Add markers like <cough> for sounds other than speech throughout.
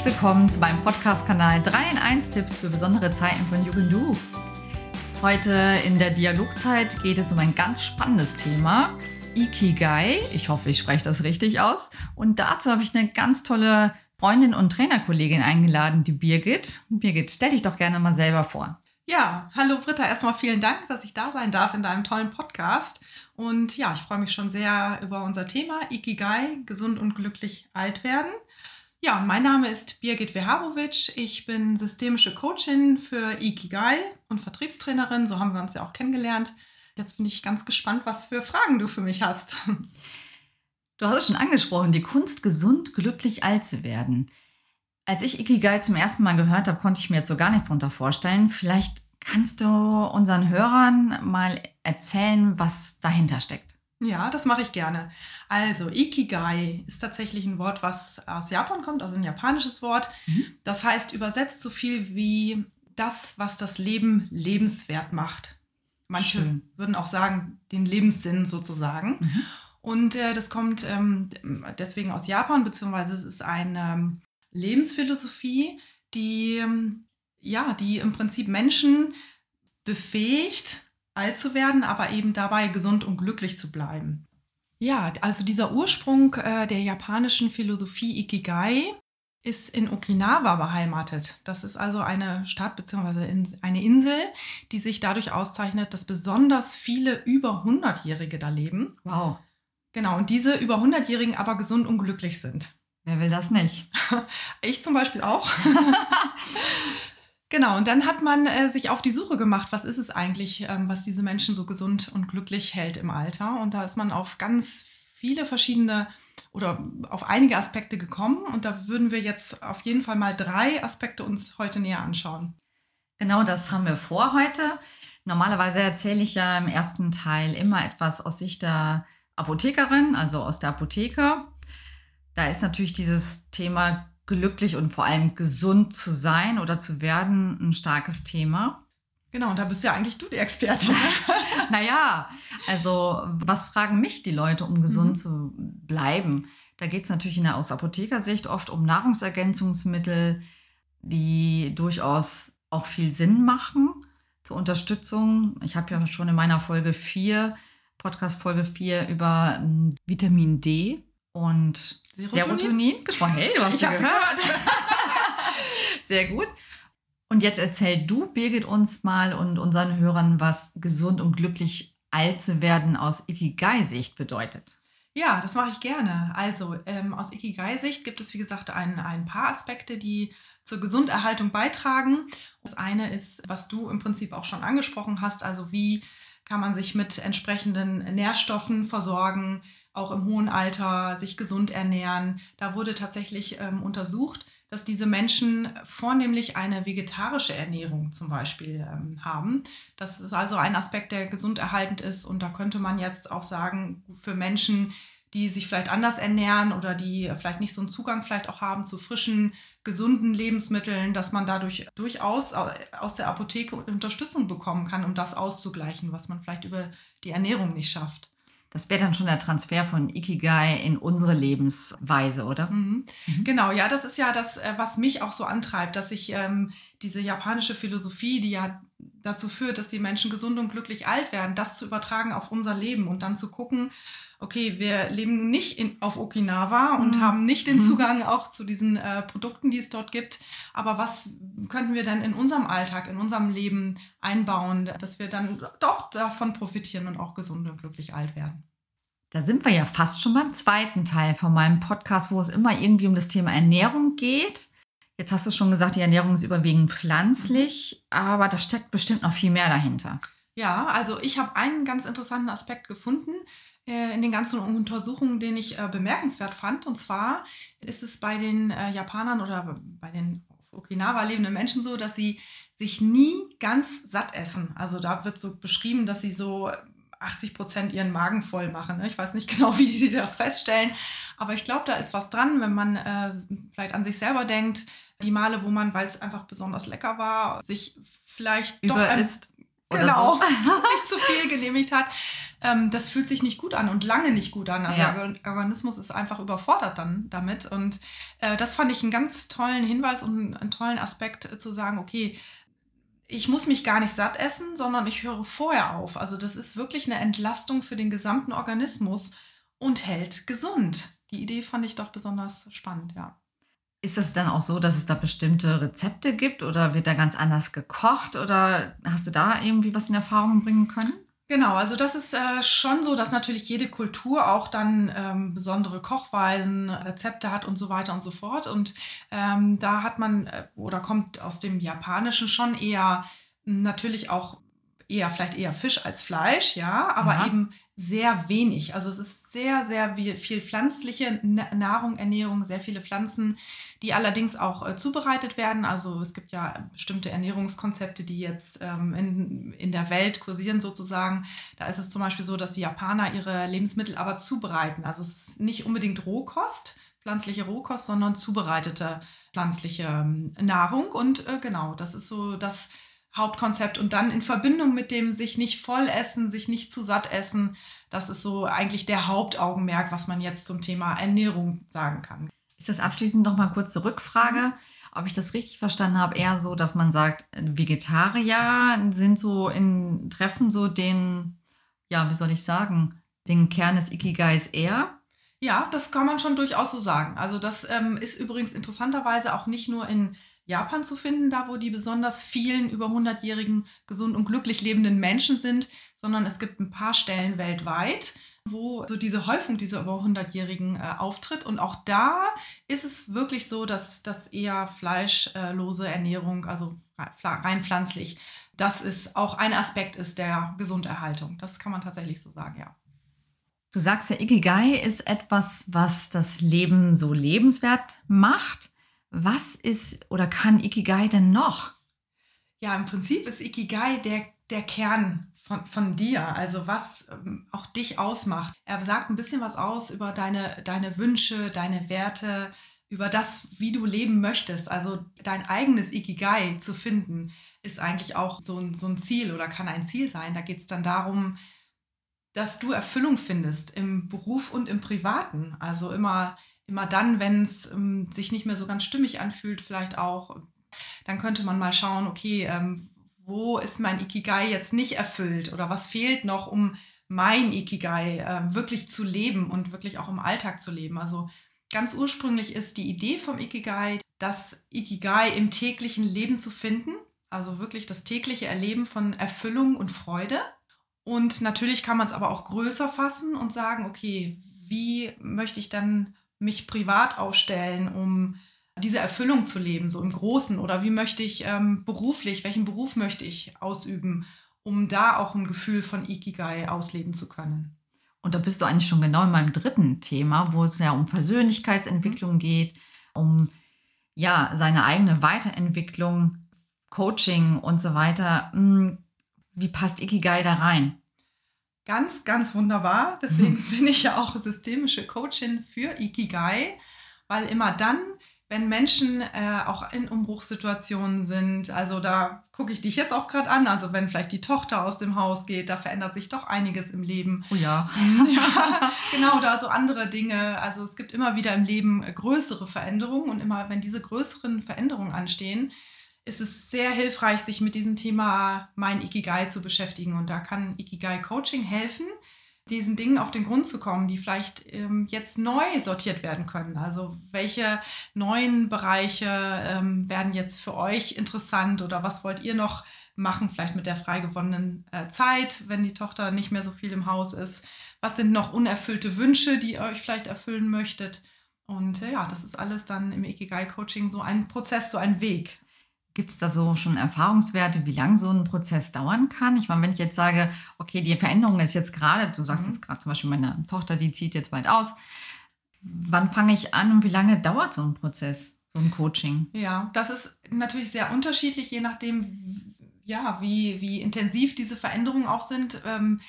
Herzlich willkommen zu meinem Podcast-Kanal 3 in 1 Tipps für besondere Zeiten von Jugendu. Heute in der Dialogzeit geht es um ein ganz spannendes Thema, Ikigai. Ich hoffe, ich spreche das richtig aus. Und dazu habe ich eine ganz tolle Freundin und Trainerkollegin eingeladen, die Birgit. Birgit, stell dich doch gerne mal selber vor. Ja, hallo Britta, erstmal vielen Dank, dass ich da sein darf in deinem tollen Podcast. Und ja, ich freue mich schon sehr über unser Thema Ikigai, gesund und glücklich alt werden. Ja, mein Name ist Birgit Wehabowitsch. Ich bin systemische Coachin für Ikigai und Vertriebstrainerin. So haben wir uns ja auch kennengelernt. Jetzt bin ich ganz gespannt, was für Fragen du für mich hast. Du hast es schon angesprochen, die Kunst, gesund, glücklich alt zu werden. Als ich Ikigai zum ersten Mal gehört habe, konnte ich mir jetzt so gar nichts darunter vorstellen. Vielleicht kannst du unseren Hörern mal erzählen, was dahinter steckt. Ja, das mache ich gerne. Also, Ikigai ist tatsächlich ein Wort, was aus Japan kommt, also ein japanisches Wort. Mhm. Das heißt übersetzt so viel wie das, was das Leben lebenswert macht. Manche Schön. würden auch sagen, den Lebenssinn sozusagen. Mhm. Und äh, das kommt ähm, deswegen aus Japan, beziehungsweise es ist eine ähm, Lebensphilosophie, die, ähm, ja, die im Prinzip Menschen befähigt, alt zu werden, aber eben dabei gesund und glücklich zu bleiben. Ja, also dieser Ursprung äh, der japanischen Philosophie Ikigai ist in Okinawa beheimatet. Das ist also eine Stadt bzw. eine Insel, die sich dadurch auszeichnet, dass besonders viele über 100-Jährige da leben. Wow. Genau, und diese über 100-Jährigen aber gesund und glücklich sind. Wer will das nicht? <laughs> Ich zum Beispiel auch. <laughs> Genau, und dann hat man äh, sich auf die Suche gemacht, was ist es eigentlich, ähm, was diese Menschen so gesund und glücklich hält im Alter. Und da ist man auf ganz viele verschiedene oder auf einige Aspekte gekommen. Und da würden wir jetzt auf jeden Fall mal drei Aspekte uns heute näher anschauen. Genau, das haben wir vor heute. Normalerweise erzähle ich ja im ersten Teil immer etwas aus Sicht der Apothekerin, also aus der Apotheke. Da ist natürlich dieses Thema glücklich und vor allem gesund zu sein oder zu werden ein starkes Thema. Genau, und da bist ja eigentlich du die Expertin. <laughs> naja, also was fragen mich die Leute, um gesund mhm. zu bleiben? Da geht es natürlich in der, aus Apothekersicht oft um Nahrungsergänzungsmittel, die durchaus auch viel Sinn machen zur Unterstützung. Ich habe ja schon in meiner Folge 4, Podcast Folge 4 über hm, Vitamin D und Serotonin, Serotonin gesprochen. Hey, du hast ich ja gehört. gehört. <laughs> Sehr gut. Und jetzt erzähl du, Birgit, uns mal und unseren Hörern, was gesund und glücklich alt zu werden aus Ikigai-Sicht bedeutet. Ja, das mache ich gerne. Also ähm, aus Ikigai-Sicht gibt es, wie gesagt, ein, ein paar Aspekte, die zur Gesunderhaltung beitragen. Das eine ist, was du im Prinzip auch schon angesprochen hast, also wie kann man sich mit entsprechenden Nährstoffen versorgen, auch im hohen Alter sich gesund ernähren. Da wurde tatsächlich ähm, untersucht, dass diese Menschen vornehmlich eine vegetarische Ernährung zum Beispiel ähm, haben. Das ist also ein Aspekt, der gesund erhaltend ist. Und da könnte man jetzt auch sagen, für Menschen, die sich vielleicht anders ernähren oder die vielleicht nicht so einen Zugang vielleicht auch haben zu frischen, gesunden Lebensmitteln, dass man dadurch durchaus aus der Apotheke Unterstützung bekommen kann, um das auszugleichen, was man vielleicht über die Ernährung nicht schafft. Das wäre dann schon der Transfer von Ikigai in unsere Lebensweise, oder? Mhm. Mhm. Genau, ja, das ist ja das, äh, was mich auch so antreibt, dass ich ähm, diese japanische Philosophie, die ja dazu führt, dass die Menschen gesund und glücklich alt werden, das zu übertragen auf unser Leben und dann zu gucken, okay, wir leben nicht in, auf Okinawa und mhm. haben nicht den mhm. Zugang auch zu diesen äh, Produkten, die es dort gibt. Aber was könnten wir denn in unserem Alltag, in unserem Leben einbauen, dass wir dann doch davon profitieren und auch gesund und glücklich alt werden? Da sind wir ja fast schon beim zweiten Teil von meinem Podcast, wo es immer irgendwie um das Thema Ernährung geht. Jetzt hast du schon gesagt, die Ernährung ist überwiegend pflanzlich, aber da steckt bestimmt noch viel mehr dahinter. Ja, also ich habe einen ganz interessanten Aspekt gefunden äh, in den ganzen Untersuchungen, den ich äh, bemerkenswert fand. Und zwar ist es bei den äh, Japanern oder bei den Okinawa lebenden Menschen so, dass sie sich nie ganz satt essen. Also da wird so beschrieben, dass sie so 80 Prozent ihren Magen voll machen. Ne? Ich weiß nicht <laughs> genau, wie sie das feststellen, aber ich glaube, da ist was dran, wenn man äh, vielleicht an sich selber denkt. Die Male, wo man, weil es einfach besonders lecker war, sich vielleicht Über doch ist genau, so. <laughs> sich zu viel genehmigt hat. Ähm, das fühlt sich nicht gut an und lange nicht gut an. Also Ja. der Organismus ist einfach überfordert dann damit. Und äh, das fand ich einen ganz tollen Hinweis und einen tollen Aspekt äh, zu sagen, okay, ich muss mich gar nicht satt essen, sondern ich höre vorher auf. Also das ist wirklich eine Entlastung für den gesamten Organismus und hält gesund. Die Idee fand ich doch besonders spannend, ja. Ist es dann auch so, dass es da bestimmte Rezepte gibt oder wird da ganz anders gekocht oder hast du da irgendwie was in Erfahrung bringen können? Genau, also das ist äh, schon so, dass natürlich jede Kultur auch dann ähm, besondere Kochweisen, Rezepte hat und so weiter und so fort. Und ähm, da hat man äh, oder kommt aus dem Japanischen schon eher natürlich auch eher vielleicht eher Fisch als Fleisch, ja, aber Ja. eben sehr wenig. Also es ist sehr, sehr viel pflanzliche Na- Nahrung, Ernährung, sehr viele Pflanzen, die allerdings auch äh, zubereitet werden. Also es gibt ja bestimmte Ernährungskonzepte, die jetzt ähm, in, in der Welt kursieren sozusagen. Da ist es zum Beispiel so, dass die Japaner ihre Lebensmittel aber zubereiten. Also es ist nicht unbedingt Rohkost, pflanzliche Rohkost, sondern zubereitete pflanzliche ähm, Nahrung. Und äh, genau, das ist so das Hauptkonzept. Und dann in Verbindung mit dem sich nicht voll essen, sich nicht zu satt essen, das ist so eigentlich der Hauptaugenmerk, was man jetzt zum Thema Ernährung sagen kann. Ist das abschließend noch mal kurz zur Rückfrage, ob ich das richtig verstanden habe, eher so, dass man sagt, Vegetarier sind so in Treffen so den, ja, wie soll ich sagen, den Kern des Ikigais eher? Ja, das kann man schon durchaus so sagen. Also das ähm, ist übrigens interessanterweise auch nicht nur in Japan zu finden, da wo die besonders vielen über 100-jährigen gesund und glücklich lebenden Menschen sind, sondern es gibt ein paar Stellen weltweit, wo so diese Häufung dieser über 100-jährigen äh, auftritt. Und auch da ist es wirklich so, dass das eher fleischlose Ernährung, also rein pflanzlich, das ist auch ein Aspekt ist der Gesunderhaltung. Das kann man tatsächlich so sagen, ja. Du sagst ja, Ikigai ist etwas, was das Leben so lebenswert macht. Was ist oder kann Ikigai denn noch? Ja, im Prinzip ist Ikigai der, der Kern von, von dir, also was ähm, auch dich ausmacht. Er sagt ein bisschen was aus über deine, deine Wünsche, deine Werte, über das, wie du leben möchtest. Also dein eigenes Ikigai zu finden, ist eigentlich auch so ein, so ein Ziel oder kann ein Ziel sein. Da geht es dann darum, dass du Erfüllung findest im Beruf und im Privaten. Also immer, immer dann, wenn es ähm, sich nicht mehr so ganz stimmig anfühlt, vielleicht auch, dann könnte man mal schauen, okay, ähm, wo ist mein Ikigai jetzt nicht erfüllt oder was fehlt noch, um mein Ikigai äh, wirklich zu leben und wirklich auch im Alltag zu leben. Also ganz ursprünglich ist die Idee vom Ikigai, das Ikigai im täglichen Leben zu finden, also wirklich das tägliche Erleben von Erfüllung und Freude. Und natürlich kann man es aber auch größer fassen und sagen, okay, wie möchte ich dann mich privat aufstellen, um diese Erfüllung zu leben, so im Großen? Oder wie möchte ich ähm, beruflich, welchen Beruf möchte ich ausüben, um da auch ein Gefühl von Ikigai ausleben zu können? Und da bist du eigentlich schon genau in meinem dritten Thema, wo es ja um Persönlichkeitsentwicklung geht, um ja seine eigene Weiterentwicklung, Coaching und so weiter. Hm, Wie passt Ikigai da rein? Ganz, ganz wunderbar. Deswegen <laughs> bin ich ja auch systemische Coachin für Ikigai, weil immer dann, wenn Menschen äh, auch in Umbruchssituationen sind, also da gucke ich dich jetzt auch gerade an, also wenn vielleicht die Tochter aus dem Haus geht, da verändert sich doch einiges im Leben. Oh ja. <laughs> ja, genau, da so andere Dinge. Also es gibt immer wieder im Leben äh, größere Veränderungen und immer, wenn diese größeren Veränderungen anstehen, ist es sehr hilfreich, sich mit diesem Thema mein Ikigai zu beschäftigen. Und da kann Ikigai Coaching helfen, diesen Dingen auf den Grund zu kommen, die vielleicht ähm, jetzt neu sortiert werden können. Also welche neuen Bereiche ähm, werden jetzt für euch interessant oder was wollt ihr noch machen, vielleicht mit der frei gewonnenen äh, Zeit, wenn die Tochter nicht mehr so viel im Haus ist. Was sind noch unerfüllte Wünsche, die ihr euch vielleicht erfüllen möchtet? Und äh, ja, das ist alles dann im Ikigai-Coaching so ein Prozess, so ein Weg. Gibt es da so schon Erfahrungswerte, wie lange so ein Prozess dauern kann? Ich meine, wenn ich jetzt sage, okay, die Veränderung ist jetzt gerade, du sagst Mhm. jetzt gerade zum Beispiel, meine Tochter, die zieht jetzt bald aus. Wann fange ich an und wie lange dauert so ein Prozess, so ein Coaching? Ja, das ist natürlich sehr unterschiedlich, je nachdem, ja, wie, wie intensiv diese Veränderungen auch sind. Ähm,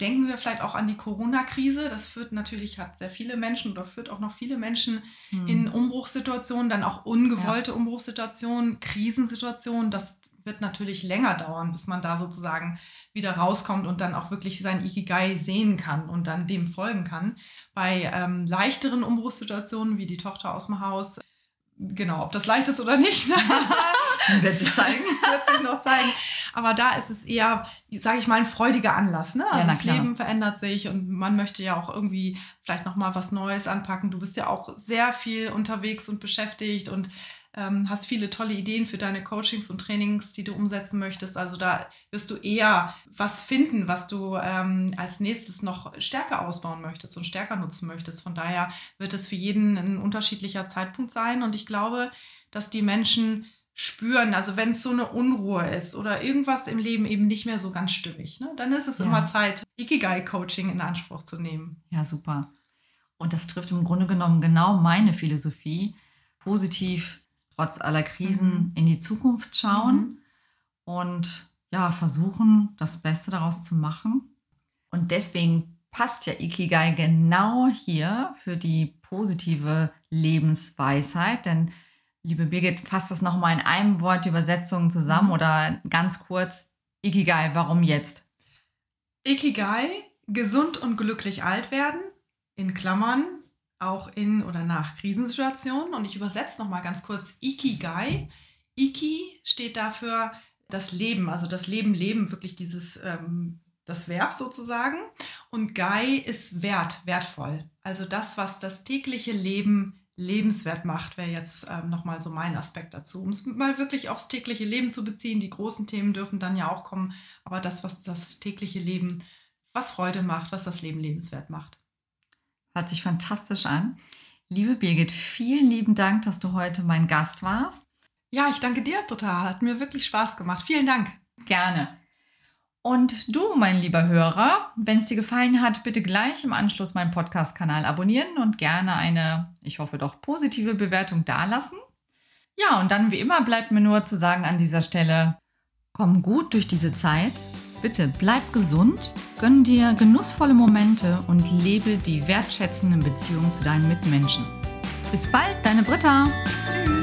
denken wir vielleicht auch an die Corona-Krise. Das führt natürlich, hat sehr viele Menschen oder führt auch noch viele Menschen Hm. in Umbruchssituationen, dann auch ungewollte Umbruchssituationen, Krisensituationen. Das wird natürlich länger dauern, bis man da sozusagen wieder rauskommt und dann auch wirklich sein Ikigai sehen kann und dann dem folgen kann. Bei ähm, leichteren Umbruchssituationen wie die Tochter aus dem Haus, genau, ob das leicht ist oder nicht, <laughs> <laughs> wird sich zeigen. <laughs> wird sich noch zeigen. Aber da ist es eher, sage ich mal, ein freudiger Anlass. Ne? Also ja, das Leben verändert sich und man möchte ja auch irgendwie vielleicht noch mal was Neues anpacken. Du bist ja auch sehr viel unterwegs und beschäftigt und ähm, hast viele tolle Ideen für deine Coachings und Trainings, die du umsetzen möchtest. Also da wirst du eher was finden, was du ähm, als nächstes noch stärker ausbauen möchtest und stärker nutzen möchtest. Von daher wird es für jeden ein unterschiedlicher Zeitpunkt sein. Und ich glaube, dass die Menschen spüren, also wenn es so eine Unruhe ist oder irgendwas im Leben eben nicht mehr so ganz stimmig, ne, dann ist es ja. immer Zeit, Ikigai-Coaching in Anspruch zu nehmen. Ja, super. Und das trifft im Grunde genommen genau meine Philosophie. Positiv trotz aller Krisen mhm. in die Zukunft schauen mhm. und ja, versuchen, das Beste daraus zu machen. Und deswegen passt ja Ikigai genau hier für die positive Lebensweisheit, denn liebe Birgit, fasst das nochmal in einem Wort die Übersetzung zusammen mhm. oder ganz kurz Ikigai, warum jetzt? Ikigai, gesund und glücklich alt werden, in Klammern, auch in oder nach Krisensituationen. Und ich übersetze nochmal ganz kurz Ikigai. Iki steht dafür das Leben, also das Leben, Leben, wirklich dieses, ähm, das Verb sozusagen. Und Gai ist wert, wertvoll. Also das, was das tägliche Leben lebenswert macht, wäre jetzt ähm, nochmal so mein Aspekt dazu. Um es mal wirklich aufs tägliche Leben zu beziehen. Die großen Themen dürfen dann ja auch kommen, aber das, was das tägliche Leben, was Freude macht, was das Leben lebenswert macht. Hört sich fantastisch an. Liebe Birgit, vielen lieben Dank, dass du heute mein Gast warst. Ja, ich danke dir, Britta. Hat mir wirklich Spaß gemacht. Vielen Dank. Gerne. Und du, mein lieber Hörer, wenn es dir gefallen hat, bitte gleich im Anschluss meinen Podcast-Kanal abonnieren und gerne eine, ich hoffe doch, positive Bewertung dalassen. Ja, und dann wie immer bleibt mir nur zu sagen an dieser Stelle, komm gut durch diese Zeit Bitte bleib gesund, gönn dir genussvolle Momente und lebe die wertschätzenden Beziehungen zu deinen Mitmenschen. Bis bald, deine Britta. Tschüss.